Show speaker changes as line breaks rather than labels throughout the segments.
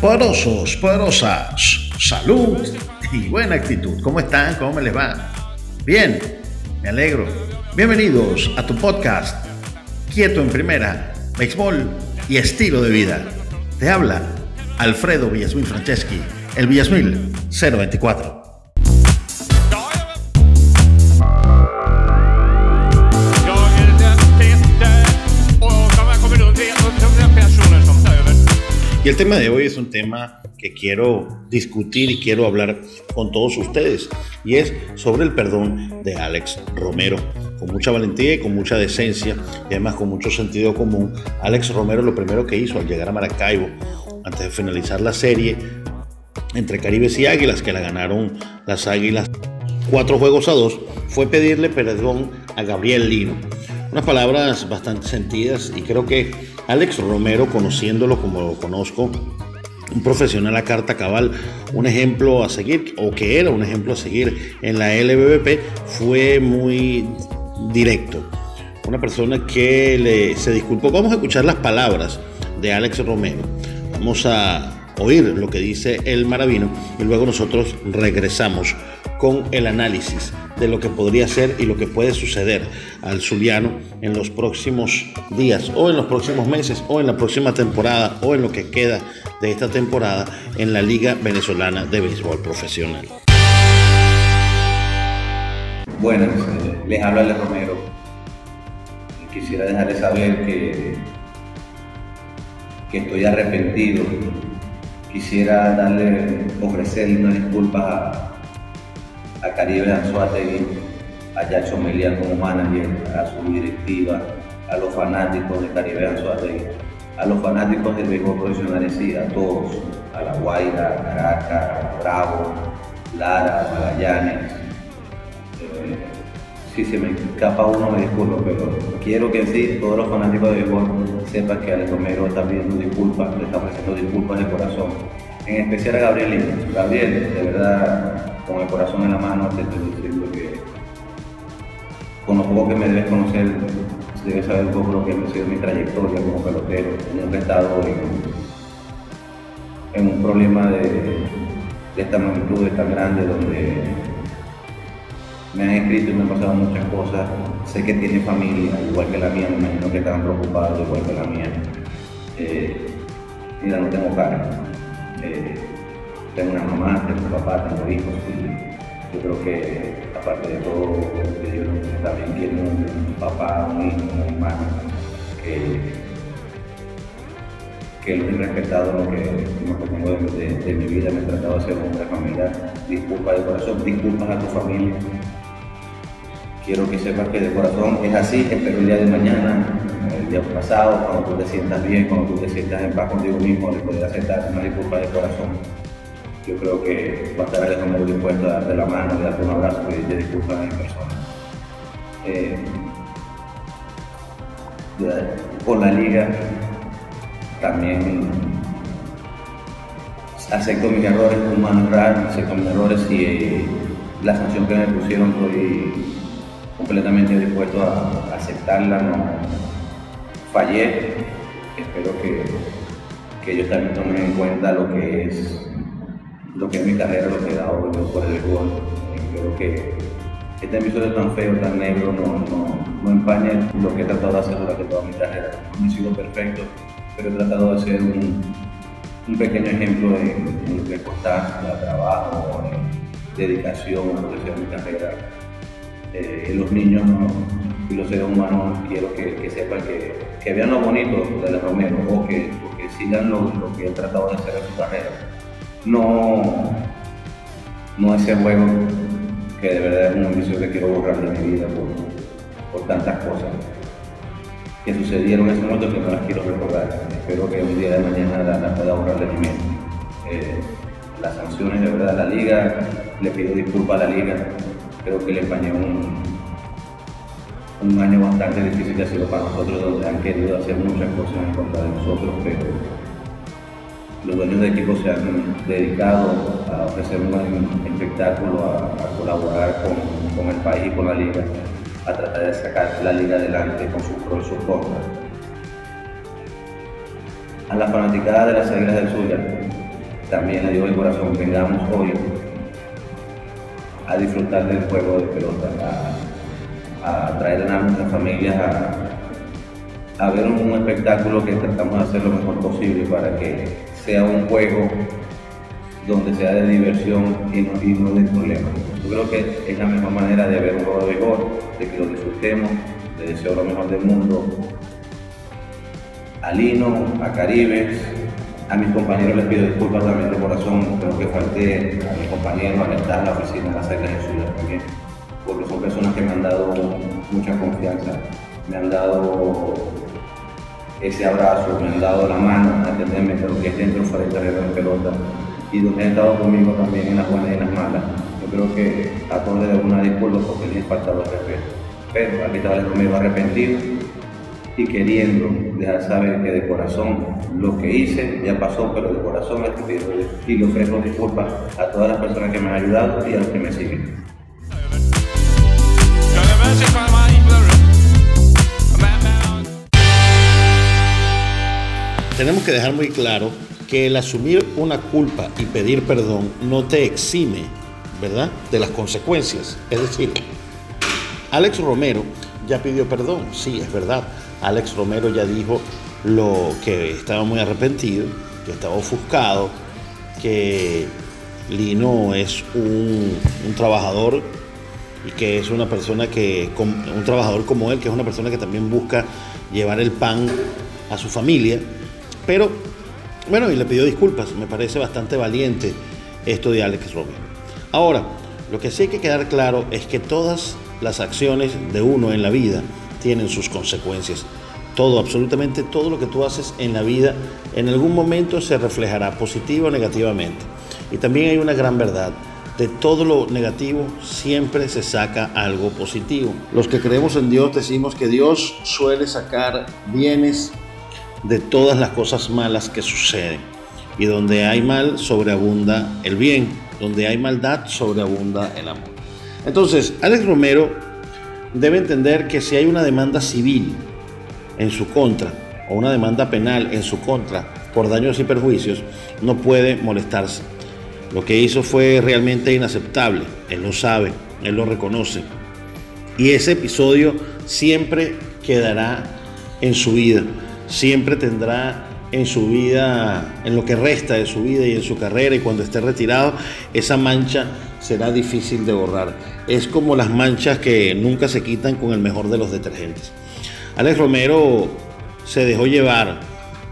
Poderosos, poderosas, salud y buena actitud. ¿Cómo están? ¿Cómo me les va? Bien, me alegro. Bienvenidos a tu podcast, Quieto en Primera, Béisbol y Estilo de Vida. Te habla Alfredo Villasmil Franceschi, el Villasmil 024. Y el tema de hoy es un tema que quiero discutir y quiero hablar con todos ustedes. Y es sobre el perdón de Alex Romero. Con mucha valentía y con mucha decencia y además con mucho sentido común, Alex Romero lo primero que hizo al llegar a Maracaibo, antes de finalizar la serie entre Caribes y Águilas, que la ganaron las Águilas cuatro juegos a dos, fue pedirle perdón a Gabriel Lino. Unas palabras bastante sentidas y creo que Alex Romero, conociéndolo como lo conozco, un profesional a carta cabal, un ejemplo a seguir, o que era un ejemplo a seguir en la LBBP, fue muy directo. Una persona que le, se disculpó. Vamos a escuchar las palabras de Alex Romero. Vamos a oír lo que dice el maravino y luego nosotros regresamos con el análisis de lo que podría ser y lo que puede suceder al Zuliano en los próximos días o en los próximos meses o en la próxima temporada o en lo que queda de esta temporada en la Liga Venezolana de Béisbol Profesional.
Bueno, les habla Ale Romero. Quisiera dejarles saber que, que estoy arrepentido. Quisiera darle, ofrecerle una disculpa a a Caribe Anzuategui, a Jackson como manager, a su directiva, a los fanáticos de Caribe Anzuategui, a los fanáticos del béisbol profesional sí, a todos, a La Guaira, Caracas, Bravo, Lara, Magallanes. Eh, si se me escapa uno me disculpo, pero quiero que en sí todos los fanáticos de béisbol sepan que Alex Romero está pidiendo disculpas, le está ofreciendo disculpas de corazón. En especial a Gabriel Gabriel, de verdad, con el corazón en la mano te estoy diciendo que con lo poco que me debes conocer, debes saber un poco lo que ha sido mi trayectoria como pelotero. Nunca he estado en, un problema de, esta magnitud, de tan grande, donde me han escrito y me han pasado muchas cosas. Sé que tiene familia, igual que la mía, me imagino que están preocupados, igual que la mía. Eh, mira, no tengo cara. Eh, tengo una mamá, tengo un papá, tengo hijos y yo creo que aparte de todo, yo también quiero un papá, un hijo, una hermana que, que lo he respetado lo que, que tengo de, mi vida, me he tratado de ser un hombre. Disculpa de corazón, disculpas a tu familia. Quiero que sepas que de corazón es así, espero el día de mañana, el día pasado, cuando tú te sientas bien, cuando tú te sientas en paz contigo mismo, de poder aceptar una disculpa de corazón yo creo que va a estar Alejandro dispuesto a darte la mano, a darte un abrazo y te disculpas en persona. Eh, con la liga también acepto mis errores humanos real, acepto mis errores y eh, la sanción que me pusieron estoy completamente dispuesto a, aceptarla, no fallé, espero que ellos también tomen en cuenta lo que es lo que es mi carrera, lo que he dado por el gol. Creo que este episodio tan feo, tan negro, no, no, no empaña lo que he tratado de hacer durante toda mi carrera. No he sido perfecto, pero he tratado de ser un, un pequeño ejemplo de, lo que constancia, trabajo, dedicación a lo que sea mi carrera. Eh, los niños y los seres humanos quiero que, sepan que, que, vean lo bonito de la Romero o que, que sigan lo que he tratado de hacer en su carrera no, no ese juego que de verdad es un ambición que quiero borrar de mi vida por, tantas cosas que sucedieron en ese momento que no las quiero recordar. Espero que un día de mañana las pueda borrar de mi mente. Eh, las sanciones de verdad la liga, le pido disculpas a la liga, creo que le empañé un, un año bastante difícil que ha sido para nosotros, donde han querido hacer muchas cosas en contra de nosotros, pero los dueños de equipo se han dedicado a ofrecer un espectáculo, a, colaborar con, el país y con la liga, a tratar de sacar la liga adelante con sus pros y sus contras. A la fanaticada de las Águilas del Zulia, también le digo de corazón, vengamos hoy a disfrutar del juego de pelota, a, traer a nuestras familias a, ver un, espectáculo que tratamos de hacer lo mejor posible para que sea un juego donde sea de diversión y no, de problemas. Yo creo que es la mejor manera de ver un juego de béisbol, de que lo disfrutemos, le deseo lo mejor del mundo a Lino, a Caribes, a mis compañeros les pido disculpas también de corazón, creo que falté a mis compañeros al estar en la oficina de la Islas de Zulia también, porque son personas que me han dado mucha confianza, me han dado ese abrazo, me han dado la mano entenderme de lo que es dentro fuera de la pelota y donde han estado conmigo también en las buenas y en las malas. Yo creo que a todos les debo una disculpa porque les he faltado el respeto. Pero aquí estaba el Romero arrepentido y queriendo dejar saber que de corazón lo que hice ya pasó, pero de corazón les pido y le ofrezco disculpas a todas las personas que me han ayudado y a los que me siguen.
Tenemos que dejar muy claro que el asumir una culpa y pedir perdón no te exime, ¿verdad?, de las consecuencias. Es decir, Alex Romero ya pidió perdón, sí, es verdad. Alex Romero ya dijo lo que estaba muy arrepentido, que estaba ofuscado, que Lino es un, trabajador y que es una persona que, un trabajador como él, que es una persona que también busca llevar el pan a su familia. Pero, bueno, y le pidió disculpas, me parece bastante valiente esto de Alex Romero. Ahora, lo que sí hay que quedar claro es que todas las acciones de uno en la vida tienen sus consecuencias. Todo, absolutamente todo lo que tú haces en la vida en algún momento se reflejará positivo o negativamente. Y también hay una gran verdad. De todo lo negativo siempre se saca algo positivo. Los que creemos en Dios decimos que Dios suele sacar bienes de todas las cosas malas que suceden. Y donde hay mal sobreabunda el bien. Donde hay maldad sobreabunda el amor. Entonces, Alex Romero debe entender que si hay una demanda civil en su contra o una demanda penal en su contra por daños y perjuicios, no puede molestarse. Lo que hizo fue realmente inaceptable. Él lo sabe, él lo reconoce. Y ese episodio siempre quedará en su vida, siempre tendrá en su vida, en lo que resta de su vida y en su carrera y cuando esté retirado, esa mancha será difícil de borrar. Es como las manchas que nunca se quitan con el mejor de los detergentes. Alex Romero se dejó llevar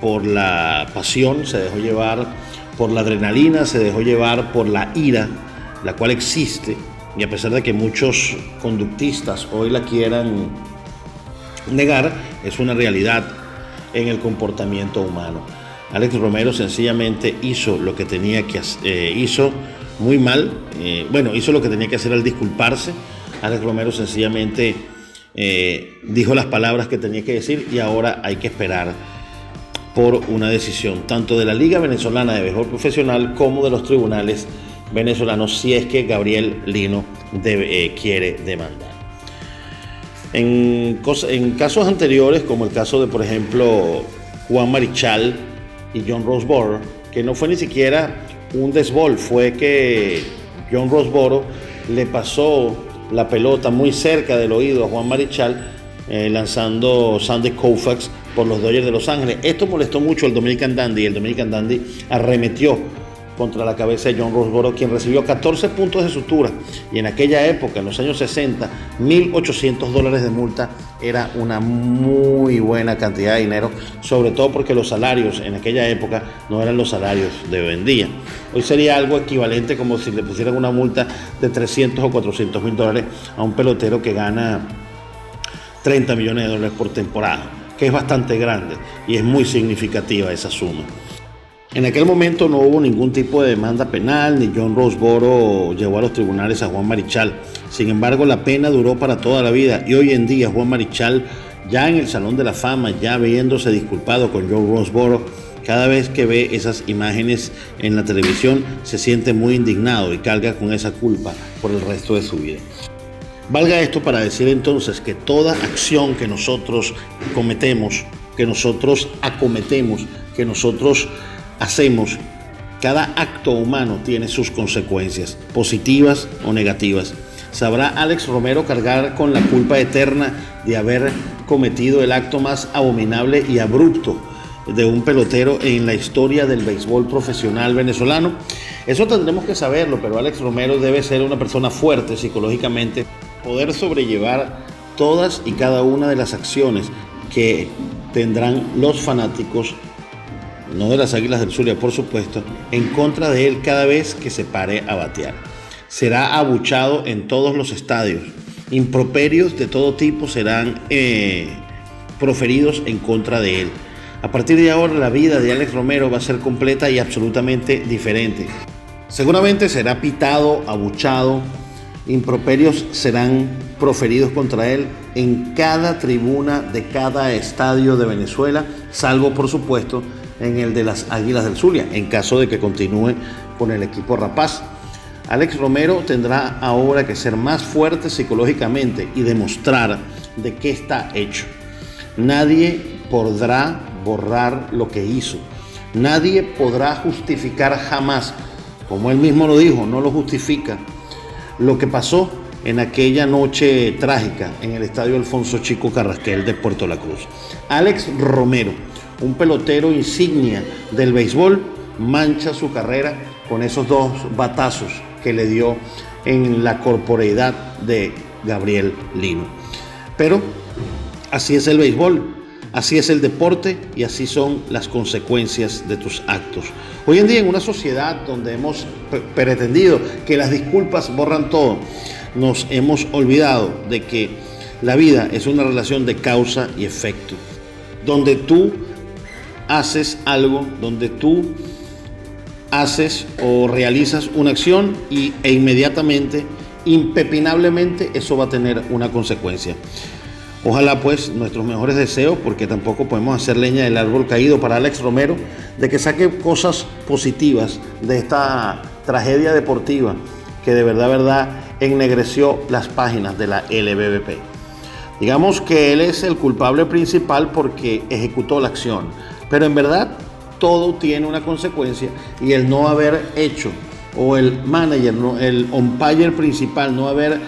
por la pasión, se dejó llevar por la adrenalina, se dejó llevar por la ira, la cual existe, y a pesar de que muchos conductistas hoy la quieran negar, es una realidad en el comportamiento humano. Alex Romero sencillamente hizo lo que tenía que hacer, eh, hizo muy mal. Eh, bueno, hizo lo que tenía que hacer al disculparse. Alex Romero sencillamente eh, dijo las palabras que tenía que decir y ahora hay que esperar por una decisión tanto de la Liga Venezolana de Béisbol Profesional como de los tribunales venezolanos si es que Gabriel Lino quiere demandar. En, casos anteriores, como el caso de, por ejemplo, Juan Marichal y John Roseborough, que no fue ni siquiera un desbol fue que John Rosboro le pasó la pelota muy cerca del oído a Juan Marichal eh, lanzando Sandy Koufax por los Dodgers de Los Ángeles. Esto molestó mucho al Dominican Dandy y el Dominican Dandy arremetió contra la cabeza de John Rosborough, quien recibió 14 puntos de sutura. Y en aquella época, en los años 60, 1.800 dólares de multa era una muy buena cantidad de dinero, sobre todo porque los salarios en aquella época no eran los salarios de hoy en día. Hoy sería algo equivalente como si le pusieran una multa de 300 o 400 mil dólares a un pelotero que gana 30 millones de dólares por temporada, que es bastante grande y es muy significativa esa suma. En aquel momento no hubo ningún tipo de demanda penal, ni John Roseboro llevó a los tribunales a Juan Marichal. Sin embargo, la pena duró para toda la vida y hoy en día Juan Marichal, ya en el Salón de la Fama, ya viéndose disculpado con John Roseboro, cada vez que ve esas imágenes en la televisión se siente muy indignado y carga con esa culpa por el resto de su vida. Valga esto para decir entonces que toda acción que nosotros cometemos, que nosotros acometemos, que nosotros hacemos, cada acto humano tiene sus consecuencias, positivas o negativas. ¿Sabrá Alex Romero cargar con la culpa eterna de haber cometido el acto más abominable y abrupto de un pelotero en la historia del béisbol profesional venezolano? Eso tendremos que saberlo, pero Alex Romero debe ser una persona fuerte psicológicamente, poder sobrellevar todas y cada una de las acciones que tendrán los fanáticos, no de las Águilas del Zulia por supuesto, en contra de él cada vez que se pare a batear. Será abuchado en todos los estadios. Improperios de todo tipo serán eh, proferidos en contra de él. A partir de ahora la vida de Alex Romero va a ser completa y absolutamente diferente. Seguramente será pitado, abuchado, improperios serán proferidos contra él en cada tribuna de cada estadio de Venezuela, salvo por supuesto en el de las Águilas del Zulia, en caso de que continúe con el equipo rapaz. Alex Romero tendrá ahora que ser más fuerte psicológicamente y demostrar de qué está hecho. Nadie podrá borrar lo que hizo. Nadie podrá justificar jamás, como él mismo lo dijo, no lo justifica, lo que pasó en aquella noche trágica en el estadio Alfonso Chico Carrasquel de Puerto La Cruz. Alex Romero, un pelotero insignia del béisbol, mancha su carrera con esos dos batazos que le dio en la corporeidad de Gabriel Lino. Pero así es el béisbol, Así es el deporte y así son las consecuencias de tus actos. Hoy en día en una sociedad donde hemos pretendido que las disculpas borran todo, nos hemos olvidado de que la vida es una relación de causa y efecto, donde tú haces algo, donde tú haces o realizas una acción y, e inmediatamente, impepinablemente, eso va a tener una consecuencia. Ojalá pues nuestros mejores deseos, porque tampoco podemos hacer leña del árbol caído para Alex Romero, de que saque cosas positivas de esta tragedia deportiva que de verdad, verdad ennegreció las páginas de la LBBP. Digamos que él es el culpable principal porque ejecutó la acción, pero en verdad todo tiene una consecuencia y el no haber hecho o el manager, el umpire principal no haber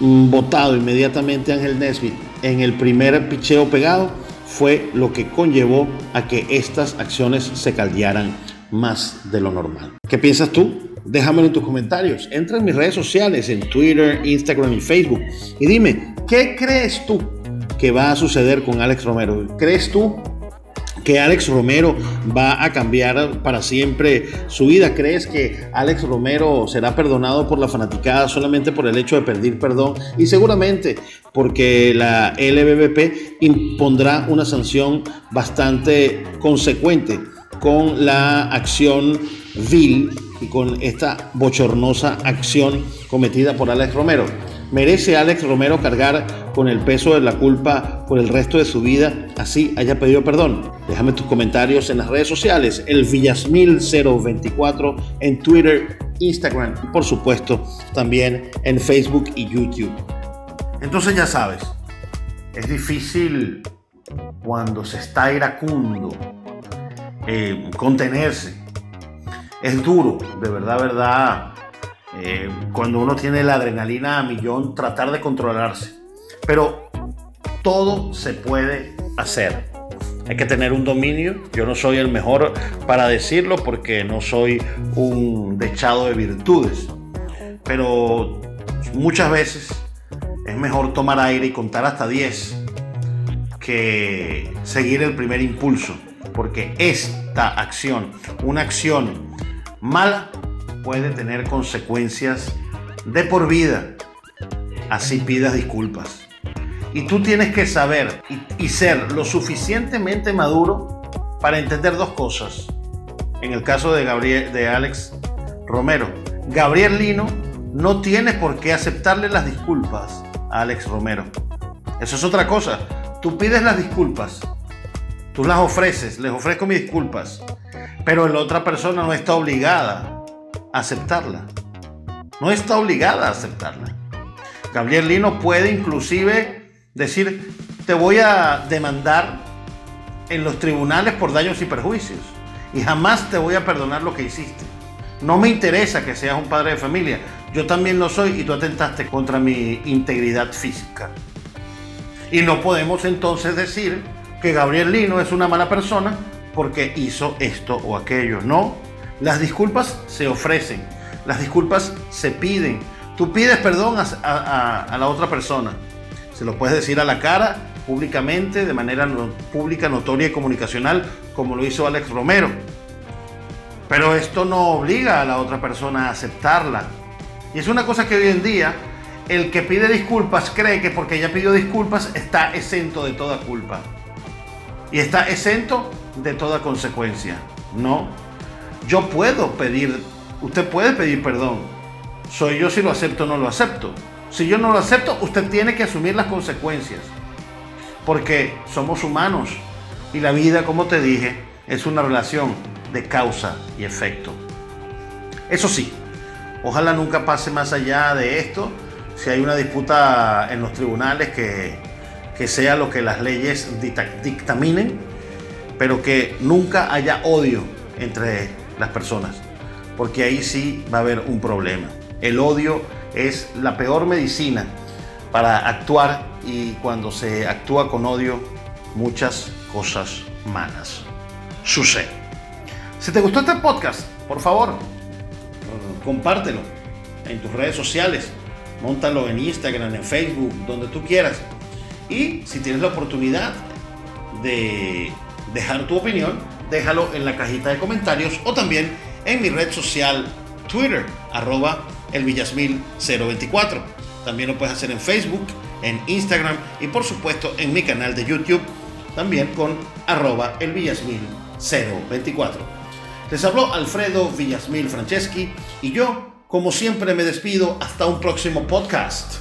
mm, votado inmediatamente a Ángel Nesbitt en el primer picheo pegado fue lo que conllevó a que estas acciones se caldearan más de lo normal. ¿Qué piensas tú? Déjamelo en tus comentarios. Entra en mis redes sociales, en Twitter, Instagram y Facebook. Y dime, ¿qué crees tú que va a suceder con Alex Romero? ¿Crees tú que Alex Romero va a cambiar para siempre su vida? ¿Crees que Alex Romero será perdonado por la fanaticada solamente por el hecho de pedir perdón? Y seguramente porque la LBBP impondrá una sanción bastante consecuente con la acción vil y con esta bochornosa acción cometida por Alex Romero. ¿Merece Alex Romero cargar con el peso de la culpa por el resto de su vida, así haya pedido perdón? Déjame tus comentarios en las redes sociales, el Villasmil024 en Twitter, Instagram y por supuesto también en Facebook y YouTube. Entonces ya sabes, es difícil cuando se está iracundo eh, contenerse. Es duro, de verdad, verdad eh, cuando uno tiene la adrenalina a millón, tratar de controlarse. Pero todo se puede hacer. Hay que tener un dominio. Yo no soy el mejor para decirlo porque no soy un dechado de virtudes. Pero muchas veces es mejor tomar aire y contar hasta 10 que seguir el primer impulso. Porque esta acción, una acción mala, puede tener consecuencias de por vida. Así pidas disculpas. Y tú tienes que saber y, ser lo suficientemente maduro para entender dos cosas. En el caso de, Gabriel, de Alex Romero, Gabriel Lino no tiene por qué aceptarle las disculpas a Alex Romero. Eso es otra cosa. Tú pides las disculpas, tú las ofreces, les ofrezco mis disculpas, pero la otra persona no está obligada aceptarla. No está obligada a aceptarla. Gabriel Lino puede inclusive decir, te voy a demandar en los tribunales por daños y perjuicios. Y jamás te voy a perdonar lo que hiciste. No me interesa que seas un padre de familia. Yo también lo soy y tú atentaste contra mi integridad física. Y no podemos entonces decir que Gabriel Lino es una mala persona porque hizo esto o aquello. No, las disculpas se ofrecen, las disculpas se piden. Tú pides perdón a, la otra persona. Se lo puedes decir a la cara, públicamente, de manera pública, notoria y comunicacional, como lo hizo Alex Romero. Pero esto no obliga a la otra persona a aceptarla. Y es una cosa que hoy en día el que pide disculpas cree que porque ya pidió disculpas está exento de toda culpa. Y está exento de toda consecuencia. No. Yo puedo pedir, usted puede pedir perdón. Soy yo si lo acepto o no lo acepto. Si yo no lo acepto, usted tiene que asumir las consecuencias. Porque somos humanos. Y la vida, como te dije, es una relación de causa y efecto. Eso sí, ojalá nunca pase más allá de esto. Si hay una disputa en los tribunales, que, que sea lo que las leyes dictaminen, pero que nunca haya odio entre las personas, porque ahí sí va a haber un problema. El odio es la peor medicina para actuar y cuando se actúa con odio, muchas cosas malas suceden. Si te gustó este podcast, por favor, compártelo en tus redes sociales. Móntalo en Instagram, en Facebook, donde tú quieras. Y si tienes la oportunidad de dejar tu opinión, déjalo en la cajita de comentarios o también en mi red social Twitter, arroba elvillasmil024. También lo puedes hacer en Facebook, en Instagram y por supuesto en mi canal de YouTube, también con arroba elvillasmil024. Les habló Alfredo Villasmil Franceschi y yo, como siempre, me despido hasta un próximo podcast.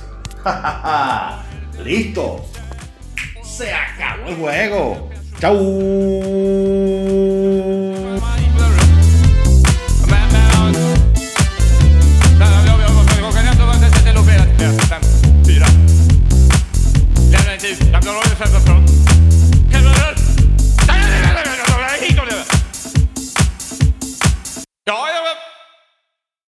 ¡Listo! Se acabó el juego. ¡Chao!